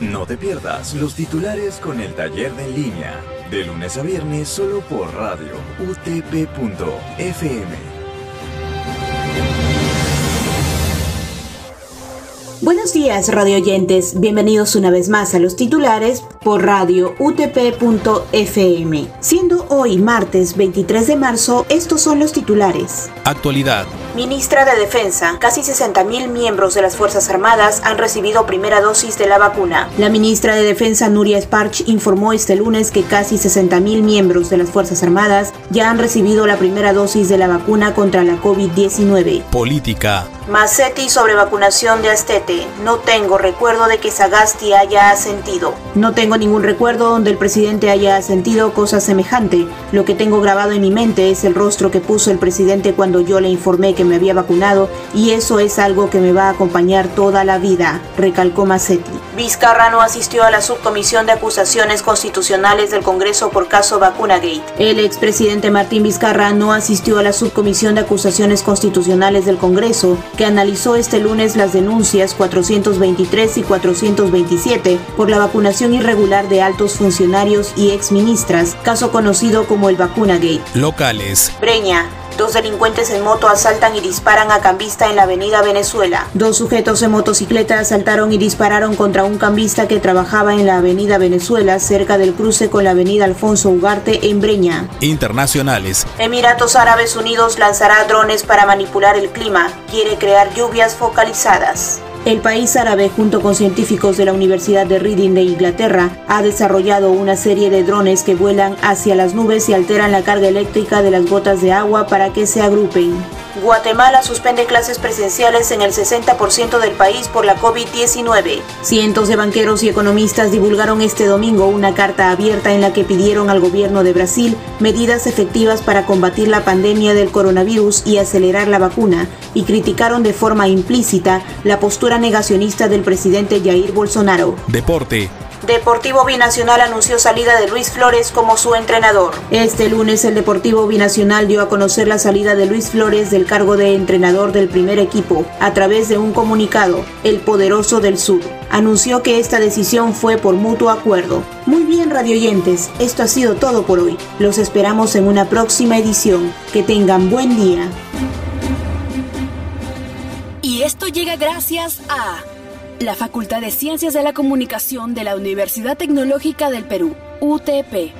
No te pierdas los titulares con el taller de línea, de lunes a viernes solo por radio utp.fm. Buenos días, radio oyentes. Bienvenidos una vez más a los titulares por radio utp.fm. Siendo hoy martes 23 de marzo, estos son los titulares. Actualidad. Ministra de Defensa, casi 60.000 miembros de las Fuerzas Armadas han recibido primera dosis de la vacuna. La ministra de Defensa, Nuria Sparch, informó este lunes que casi 60.000 miembros de las Fuerzas Armadas ya han recibido la primera dosis de la vacuna contra la COVID-19. Política. Macetti sobre vacunación de Astete. No tengo recuerdo de que Sagasti haya asentido. No tengo ningún recuerdo donde el presidente haya asentido cosa semejante. Lo que tengo grabado en mi mente es el rostro que puso el presidente cuando yo le informé que me había vacunado y eso es algo que me va a acompañar toda la vida, recalcó Macetti. Vizcarra no asistió a la subcomisión de acusaciones constitucionales del Congreso por caso Vacunagate. El expresidente Martín Vizcarra no asistió a la subcomisión de acusaciones constitucionales del Congreso que analizó este lunes las denuncias 423 y 427 por la vacunación irregular de altos funcionarios y exministras, caso conocido como el Vacunagate. Locales. Breña, Dos delincuentes en moto asaltan y disparan a cambista en la avenida Venezuela. Dos sujetos en motocicleta asaltaron y dispararon contra un cambista que trabajaba en la avenida Venezuela cerca del cruce con la avenida Alfonso Ugarte en Breña. Internacionales. Emiratos Árabes Unidos lanzará drones para manipular el clima. Quiere crear lluvias focalizadas. El país árabe, junto con científicos de la Universidad de Reading de Inglaterra, ha desarrollado una serie de drones que vuelan hacia las nubes y alteran la carga eléctrica de las gotas de agua para que se agrupen. Guatemala suspende clases presenciales en el 60% del país por la COVID-19. Cientos de banqueros y economistas divulgaron este domingo una carta abierta en la que pidieron al gobierno de Brasil medidas efectivas para combatir la pandemia del coronavirus y acelerar la vacuna, y criticaron de forma implícita la postura negacionista del presidente Jair Bolsonaro. Deporte. Deportivo Binacional anunció salida de Luis Flores como su entrenador. Este lunes el Deportivo Binacional dio a conocer la salida de Luis Flores del cargo de entrenador del primer equipo a través de un comunicado. El Poderoso del Sur anunció que esta decisión fue por mutuo acuerdo. Muy bien, radioyentes, esto ha sido todo por hoy. Los esperamos en una próxima edición. Que tengan buen día. Y esto llega gracias a la Facultad de Ciencias de la Comunicación de la Universidad Tecnológica del Perú, UTP.